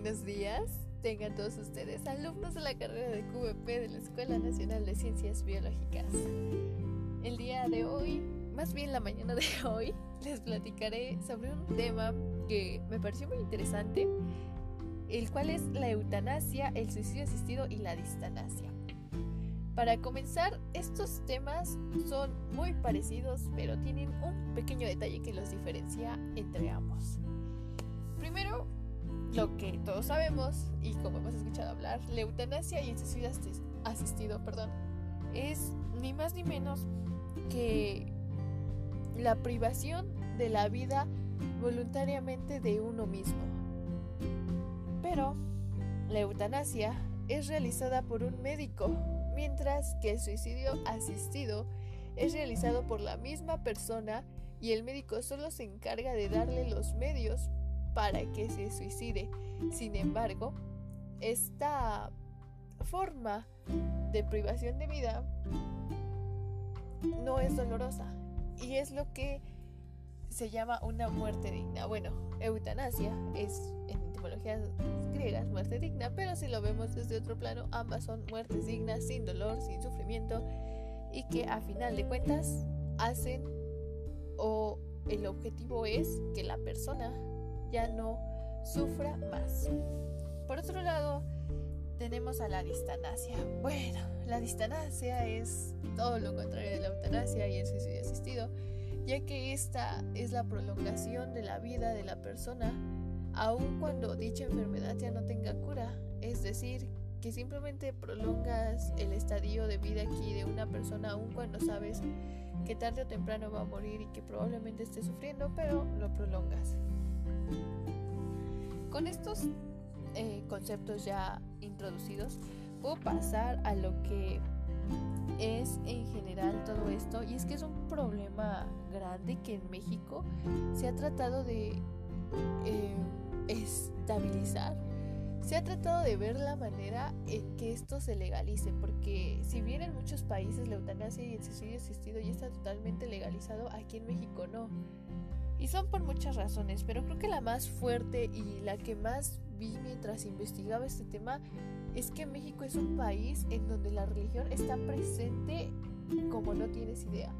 buenos días. Tengan todos ustedes alumnos de la carrera de QVP de la Escuela Nacional de Ciencias Biológicas. El día de hoy, más bien la mañana de hoy, les platicaré sobre un tema que me pareció muy interesante, el cual es la eutanasia, el suicidio asistido y la distanasia. Para comenzar, estos temas son muy parecidos, pero tienen un pequeño detalle que los diferencia entre ambos. Primero, lo que todos sabemos y como hemos escuchado hablar, la eutanasia y el suicidio asistido, perdón, es ni más ni menos que la privación de la vida voluntariamente de uno mismo. Pero la eutanasia es realizada por un médico, mientras que el suicidio asistido es realizado por la misma persona y el médico solo se encarga de darle los medios para que se suicide. Sin embargo, esta forma de privación de vida no es dolorosa y es lo que se llama una muerte digna. Bueno, eutanasia es en etimologías griegas muerte digna, pero si lo vemos desde otro plano, ambas son muertes dignas, sin dolor, sin sufrimiento y que a final de cuentas hacen o el objetivo es que la persona ya no sufra más. Por otro lado, tenemos a la distanasia. Bueno, la distanasia es todo lo contrario de la eutanasia y el suicidio asistido, ya que esta es la prolongación de la vida de la persona, aun cuando dicha enfermedad ya no tenga cura. Es decir, que simplemente prolongas el estadio de vida aquí de una persona, aun cuando sabes que tarde o temprano va a morir y que probablemente esté sufriendo, pero lo prolongas. Con estos eh, conceptos ya introducidos, puedo pasar a lo que es en general todo esto y es que es un problema grande que en México se ha tratado de eh, estabilizar se ha tratado de ver la manera en que esto se legalice, porque si bien en muchos países la eutanasia y el suicidio asistido ya está totalmente legalizado, aquí en México no. Y son por muchas razones, pero creo que la más fuerte y la que más vi mientras investigaba este tema es que México es un país en donde la religión está presente como no tienes idea.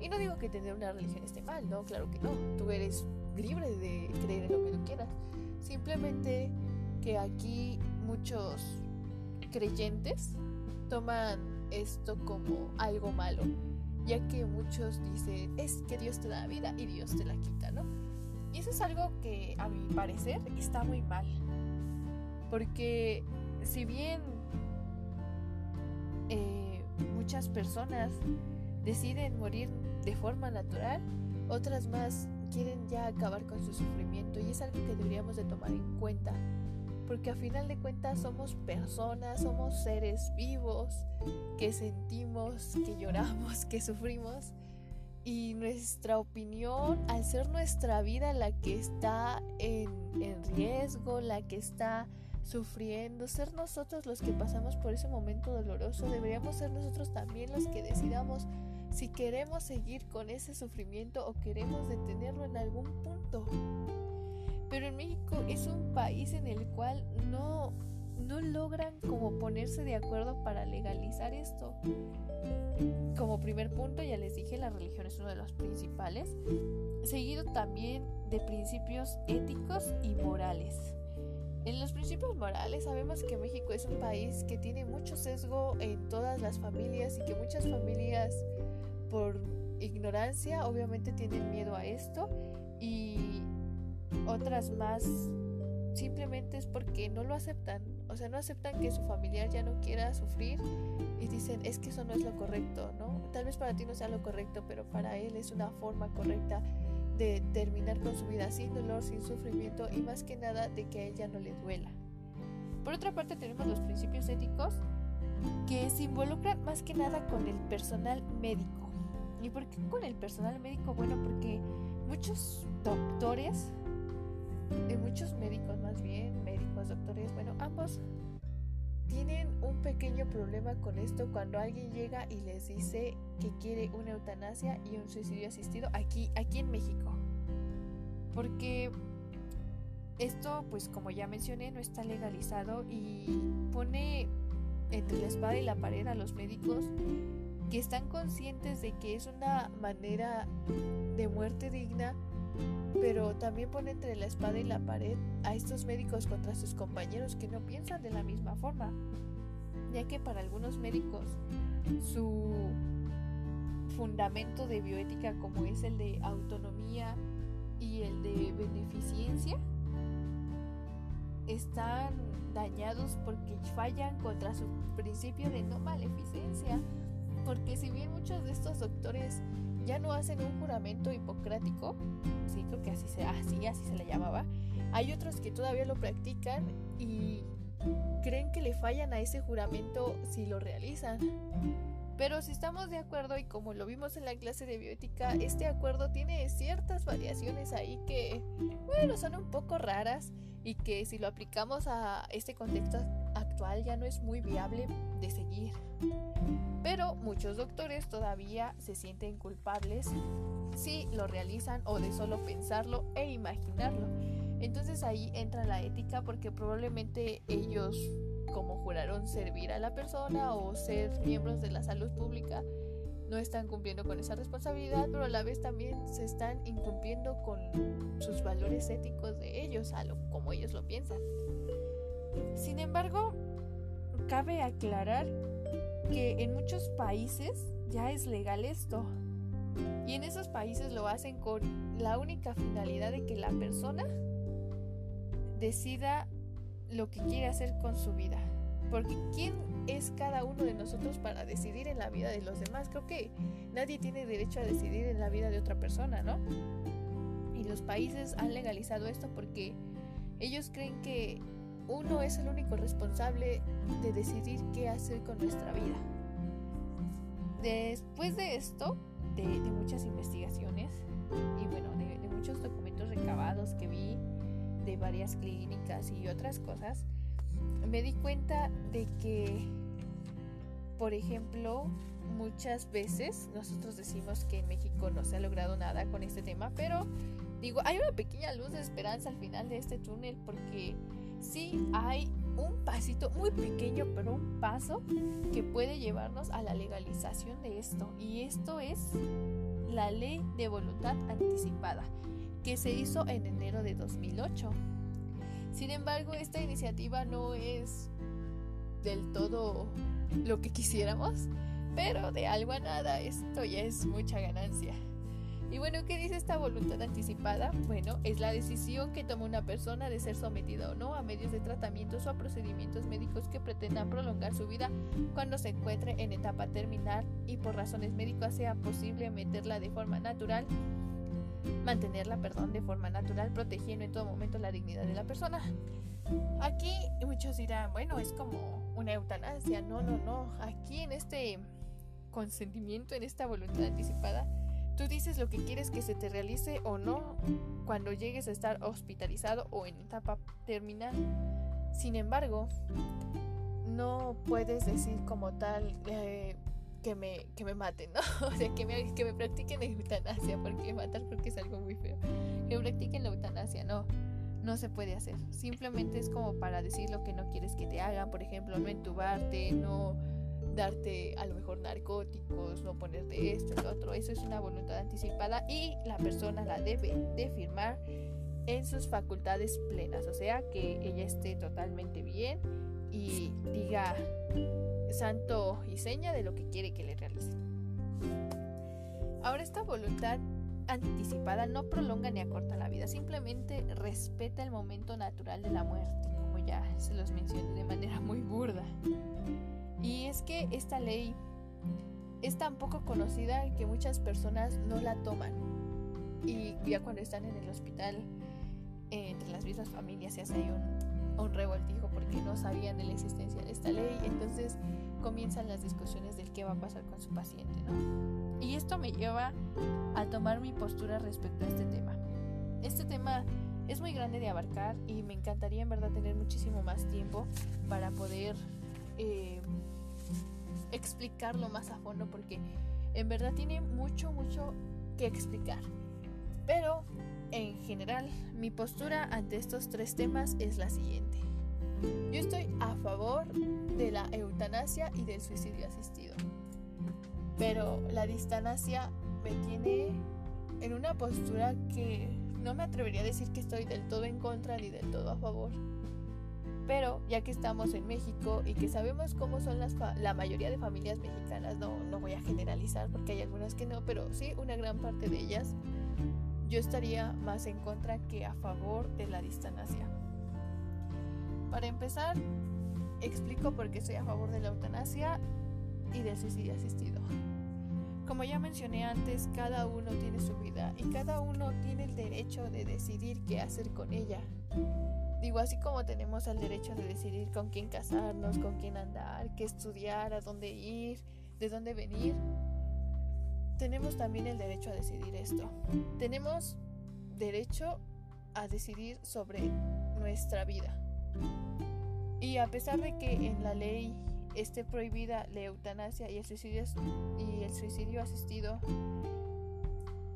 Y no digo que tener una religión esté mal, no, claro que no. Tú eres libre de creer en lo que tú quieras. Simplemente que aquí muchos creyentes toman esto como algo malo ya que muchos dicen, es que Dios te da vida y Dios te la quita, ¿no? Y eso es algo que a mi parecer está muy mal, porque si bien eh, muchas personas deciden morir de forma natural, otras más quieren ya acabar con su sufrimiento y es algo que deberíamos de tomar en cuenta porque a final de cuentas somos personas, somos seres vivos que sentimos, que lloramos, que sufrimos y nuestra opinión, al ser nuestra vida la que está en, en, riesgo, la que está sufriendo, ser nosotros los que pasamos por ese momento doloroso, deberíamos ser nosotros también los que decidamos si queremos seguir con ese sufrimiento o queremos detenerlo en algún punto. Pero en México es un país en el cual no, no logran como ponerse de acuerdo para legalizar esto. Como primer punto, ya les dije, la religión es uno de los principales, seguido también de principios éticos y morales. En los principios morales sabemos que México es un país que tiene mucho sesgo en todas las familias y que muchas familias por ignorancia obviamente tienen miedo a esto y otras más simplemente es porque no lo aceptan. O sea, no aceptan que su familiar ya no quiera sufrir y dicen, es que eso no es lo correcto, ¿no? Tal vez para ti no sea lo correcto, pero para él es una forma correcta de terminar con su vida sin dolor, sin sufrimiento y más que nada de que a ella no le duela. Por otra parte tenemos los principios éticos que se involucran más que nada con el personal médico. ¿Y por qué con el personal médico? Bueno, porque muchos doctores de muchos médicos más bien, médicos, doctores, bueno, ambos tienen un pequeño problema con esto cuando alguien llega y les dice que quiere una eutanasia y un suicidio asistido aquí, aquí en México. Porque Esto, pues como ya mencioné, no está legalizado y pone entre la espada y la pared a los médicos que están conscientes de que es una manera de muerte digna, pero también pone entre la espada y la pared a estos médicos contra sus compañeros que no piensan de la misma forma, ya que para algunos médicos su fundamento de bioética como es el de autonomía y el de beneficencia están dañados porque fallan contra su principio de no maleficencia. Porque si bien muchos de estos doctores ya no hacen un juramento hipocrático, sí, creo que así se, así, así se le llamaba, hay otros que todavía lo practican y creen que le fallan a ese juramento si lo realizan. Pero si estamos de acuerdo y como lo vimos en la clase de bioética, este acuerdo tiene ciertas variaciones ahí que, bueno, son un poco raras y que si lo aplicamos a este contexto actual ya no es muy viable de seguir. Pero muchos doctores todavía se sienten culpables si lo realizan o de solo pensarlo e imaginarlo. Entonces ahí entra la ética porque probablemente ellos como juraron servir a la persona o ser miembros de la salud pública no están cumpliendo con esa responsabilidad, pero a la vez también se están incumpliendo con sus valores éticos de ellos, a lo como ellos lo piensan. Sin embargo, cabe aclarar que en muchos países ya es legal esto. Y en esos países lo hacen con la única finalidad de que la persona decida lo que quiere hacer con su vida. Porque ¿quién es cada uno de nosotros para decidir en la vida de los demás? Creo que nadie tiene derecho a decidir en la vida de otra persona, ¿no? Y los países han legalizado esto porque ellos creen que uno es el único responsable de decidir qué hacer con nuestra vida. Después de esto, de, muchas investigaciones y bueno, de, muchos documentos recabados que vi de varias clínicas y otras cosas, me di cuenta de que, por ejemplo, muchas veces nosotros decimos que en México no se ha logrado nada con este tema, pero digo, hay una pequeña luz de esperanza al final de este túnel porque sí hay un pasito muy pequeño, pero un paso que puede llevarnos a la legalización de esto. Y esto es la ley de voluntad anticipada, que se hizo en enero de 2008. Sin embargo, esta iniciativa no es del todo lo que quisiéramos, pero de algo a nada esto ya es mucha ganancia. Y bueno, ¿qué dice esta voluntad anticipada? Bueno, es la decisión que toma una persona de ser sometida o no a medios de tratamientos o a procedimientos médicos que pretendan prolongar su vida cuando se encuentre en etapa terminal y por razones médicas sea posible meterla de forma natural mantenerla, perdón, de forma natural, protegiendo en todo momento la dignidad de la persona. Aquí muchos dirán, bueno, es como una eutanasia. No, no, no. Aquí en este consentimiento, en esta voluntad anticipada, Tú dices lo que quieres que se te realice o no cuando llegues a estar hospitalizado o en etapa terminal. Sin embargo, no puedes decir como tal eh, que, me, que me maten, ¿no? O sea, que me, que me practiquen eutanasia, porque matar creo que es algo muy feo. Que practiquen la eutanasia, no. No se puede hacer. Simplemente es como para decir lo que no quieres que te hagan. Por ejemplo, no entubarte, no darte a lo mejor narcóticos, no ponerte esto, el otro. Eso es una voluntad anticipada y la persona la debe de firmar en sus facultades plenas, o sea, que ella esté totalmente bien y diga santo y seña de lo que quiere que le realicen. Ahora esta voluntad anticipada no prolonga ni acorta la vida, simplemente respeta el momento natural de la muerte, como ya se los mencioné de manera muy burda. Y es que esta ley es tan poco conocida que muchas personas no la toman. Y ya cuando están en el hospital, entre las mismas familias se hace ahí un, un revoltijo porque no sabían de la existencia de esta ley. Entonces comienzan las discusiones del qué va a pasar con su paciente. ¿no? Y esto me lleva a tomar mi postura respecto a este tema. Este tema es muy grande de abarcar y me encantaría en verdad tener muchísimo más tiempo para poder eh, explicarlo más a fondo porque en verdad tiene mucho, mucho que explicar. Pero, en general, mi postura ante estos tres temas es la siguiente. Yo estoy a favor de la eutanasia y del suicidio asistido. Pero la distanasia me tiene en una postura que no me atrevería a decir que estoy del todo en contra ni del todo a favor. Pero ya que estamos en México y que sabemos cómo son las la mayoría de familias mexicanas, no, no voy a generalizar porque hay algunas que no, pero sí una gran parte de ellas, yo estaría más en contra que a favor de la distanasia. Para empezar, explico por qué estoy a favor de la eutanasia y del suicidio asistido. Como ya mencioné antes, cada uno tiene su vida y cada uno tiene el derecho de decidir qué hacer con ella. Digo, así como tenemos el derecho de decidir con quién casarnos, con quién andar, qué estudiar, a dónde ir, de dónde venir, tenemos también el derecho a decidir esto. Tenemos derecho a decidir sobre nuestra vida. Y a pesar de que en la ley esté prohibida la eutanasia y el suicidio, y el suicidio asistido,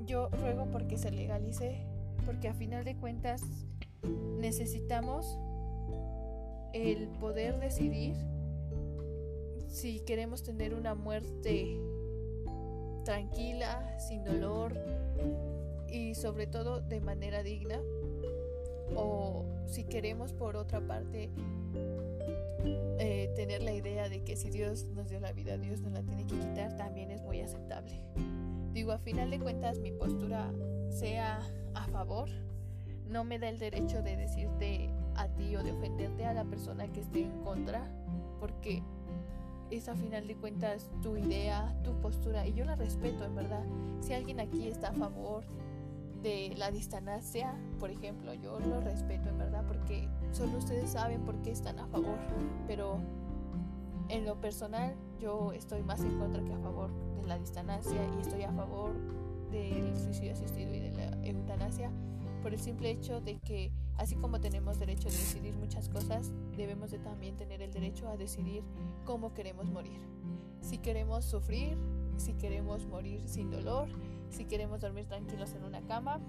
yo ruego porque se legalice, porque a final de cuentas necesitamos el poder decidir si queremos tener una muerte tranquila, sin dolor y sobre todo de manera digna o si queremos por otra parte eh, tener la idea de que si Dios nos dio la vida, Dios nos la tiene que quitar, también es muy aceptable. Digo, a final de cuentas mi postura sea a favor, no me da el derecho de decirte a ti o de ofenderte a la persona que esté en contra, porque es a final de cuentas tu idea, tu postura, y yo la respeto, en verdad. Si alguien aquí está a favor de la distancia, por ejemplo, yo lo respeto, en verdad, porque solo ustedes saben por qué están a favor, pero en lo personal yo estoy más en contra que a favor de la distancia y estoy a favor del suicidio asistido y de la eutanasia por el simple hecho de que así como tenemos derecho a decidir muchas cosas, debemos de también tener el derecho a decidir cómo queremos morir. Si queremos sufrir, si queremos morir sin dolor, si queremos dormir tranquilos en una cama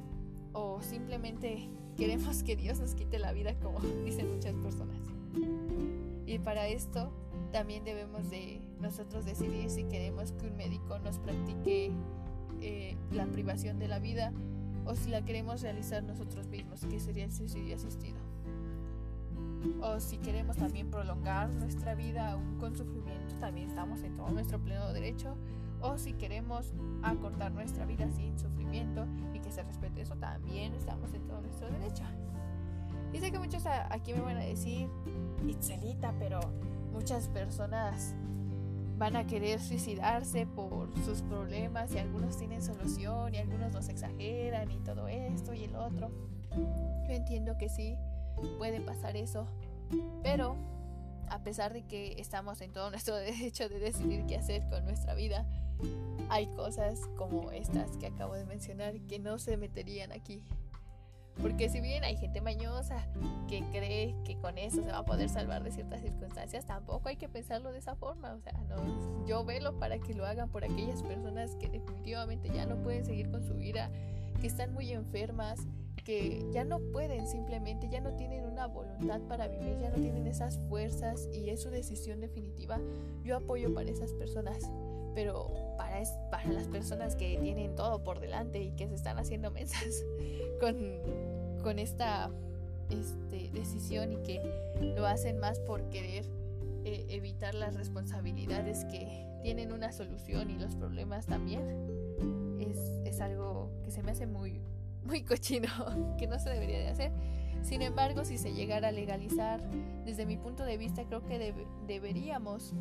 o simplemente queremos que Dios nos quite la vida como dicen muchas personas. Y para esto también debemos de nosotros decidir si queremos que un médico nos practique eh, la privación de la vida o si la queremos realizar nosotros mismos, que sería el suicidio asistido. O si queremos también prolongar nuestra vida aún con sufrimiento, también estamos en todo nuestro pleno derecho. O si queremos acortar nuestra vida sin sufrimiento y que se respete eso, también estamos en todo nuestro derecho. Y sé que muchos aquí me van a decir, Itzelita, pero muchas personas van a querer suicidarse por sus problemas y algunos tienen solución y algunos los exageran y todo esto y el otro. Yo entiendo que sí, puede pasar eso, pero a pesar de que estamos en todo nuestro derecho de decidir qué hacer con nuestra vida, hay cosas como estas que acabo de mencionar que no se meterían aquí. Porque si bien hay gente mañosa que cree que con eso se va a poder salvar de ciertas circunstancias, tampoco hay que pensarlo de esa forma. O sea, no, yo velo para que lo hagan por aquellas personas que definitivamente ya no pueden seguir con su vida, que están muy enfermas, que ya no pueden simplemente, ya no tienen una voluntad para vivir, ya no tienen esas fuerzas y es su decisión definitiva. Yo apoyo para esas personas pero para, para las personas que tienen todo por delante y que se están haciendo mesas con, esta este, decisión y que lo hacen más por querer eh, evitar las responsabilidades que tienen una solución y los problemas también, es, es algo que se me hace muy, muy cochino, que no se debería de hacer. Sin embargo, si se llegara a legalizar, desde mi punto de vista creo que deberíamos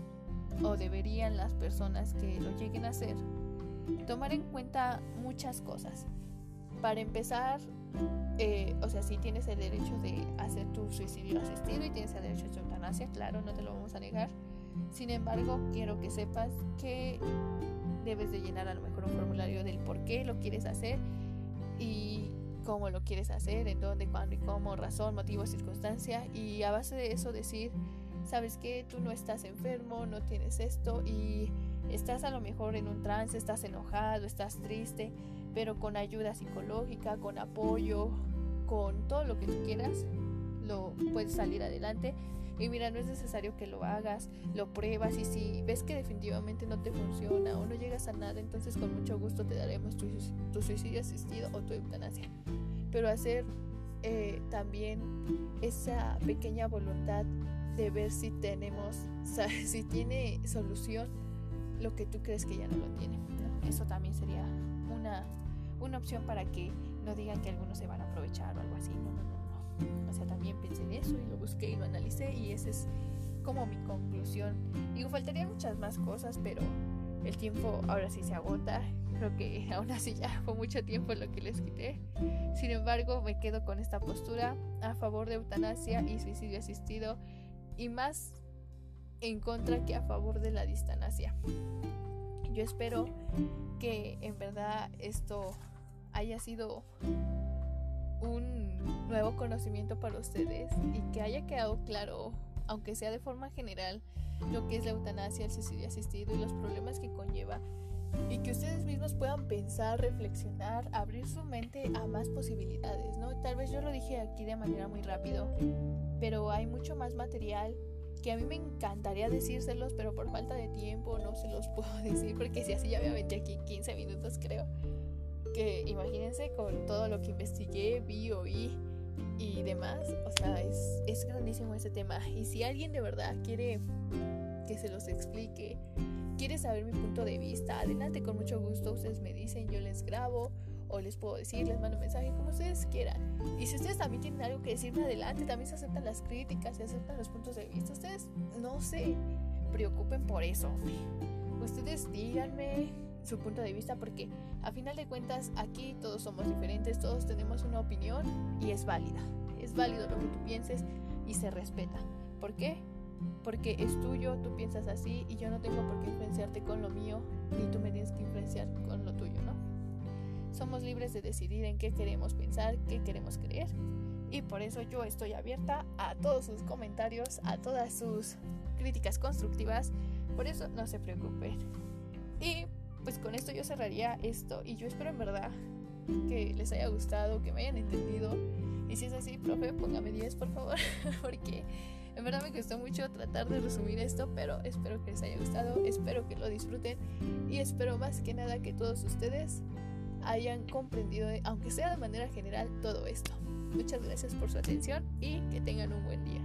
o deberían las personas que lo lleguen a hacer tomar en cuenta muchas cosas. Para empezar, eh, o sea, si tienes el derecho de hacer tu suicidio asistido y tienes el derecho a tu eutanasia, claro, no te lo vamos a negar. Sin embargo, quiero que sepas que debes de llenar a lo mejor un formulario del por qué lo quieres hacer y cómo lo quieres hacer, en dónde, cuándo y cómo, razón, motivo, circunstancia y a base de eso decir sabes que tú no estás enfermo, no tienes esto y estás a lo mejor en un trance, estás enojado, estás triste, pero con ayuda psicológica, con apoyo, con todo lo que tú quieras, lo puedes salir adelante. Y mira, no es necesario que lo hagas, lo pruebas y si ves que definitivamente no te funciona o no llegas a nada, entonces con mucho gusto te daremos tu, tu suicidio asistido o tu eutanasia. Pero hacer eh, también esa pequeña voluntad de ver si tenemos, si tiene solución lo que tú crees que ya no lo tiene. Eso también sería una, una opción para que no digan que algunos se van a aprovechar o algo así. No, no, no, no. O sea, también pensé en eso y lo busqué y lo analicé y esa es como mi conclusión. Digo, faltarían muchas más cosas, pero el tiempo ahora sí se agota. Creo que aún así ya fue mucho tiempo lo que les quité. Sin embargo, me quedo con esta postura a favor de eutanasia y suicidio asistido y más en contra que a favor de la distanasia. Yo espero que en verdad esto haya sido un nuevo conocimiento para ustedes y que haya quedado claro, aunque sea de forma general, lo que es la eutanasia, el suicidio asistido y los problemas que conlleva y que ustedes mismos puedan pensar, reflexionar, abrir su mente a más posibilidades, ¿no? Tal vez yo lo dije aquí de manera muy rápido, pero hay mucho más material que a mí me encantaría decírselos, pero por falta de tiempo no se los puedo decir, porque si así ya me aventé aquí 15 minutos creo. Que imagínense con todo lo que investigué, vi, oí y demás, o sea, es, es grandísimo ese tema. Y si alguien de verdad quiere que se los explique, quiere saber mi punto de vista, adelante con mucho gusto, ustedes me dicen, yo les grabo o les puedo decir, les mando un mensaje, como ustedes quieran. Y si ustedes también tienen algo que decirme adelante, también se aceptan las críticas, se aceptan los puntos de vista. Ustedes no se preocupen por eso. Ustedes díganme su punto de vista porque a final de cuentas aquí todos somos diferentes, todos tenemos una opinión y es válida. Es válido lo que tú pienses y se respeta. ¿Por qué? Porque es tuyo, tú piensas así y yo no tengo por qué influenciarte con lo mío, ni tú me tienes que influenciar con lo tuyo, ¿no? Somos libres de decidir en qué queremos pensar, qué queremos creer. Y por eso yo estoy abierta a todos sus comentarios, a todas sus críticas constructivas. Por eso no se preocupen. Y pues con esto yo cerraría esto y yo espero en verdad que les haya gustado, que me hayan entendido. Y si es así, profe, póngame 10 por favor, porque en verdad me costó mucho tratar de resumir esto, pero espero que les haya gustado, espero que lo disfruten y espero más que nada que todos ustedes hayan comprendido, aunque sea de manera general, todo esto. Muchas gracias por su atención y que tengan un buen día.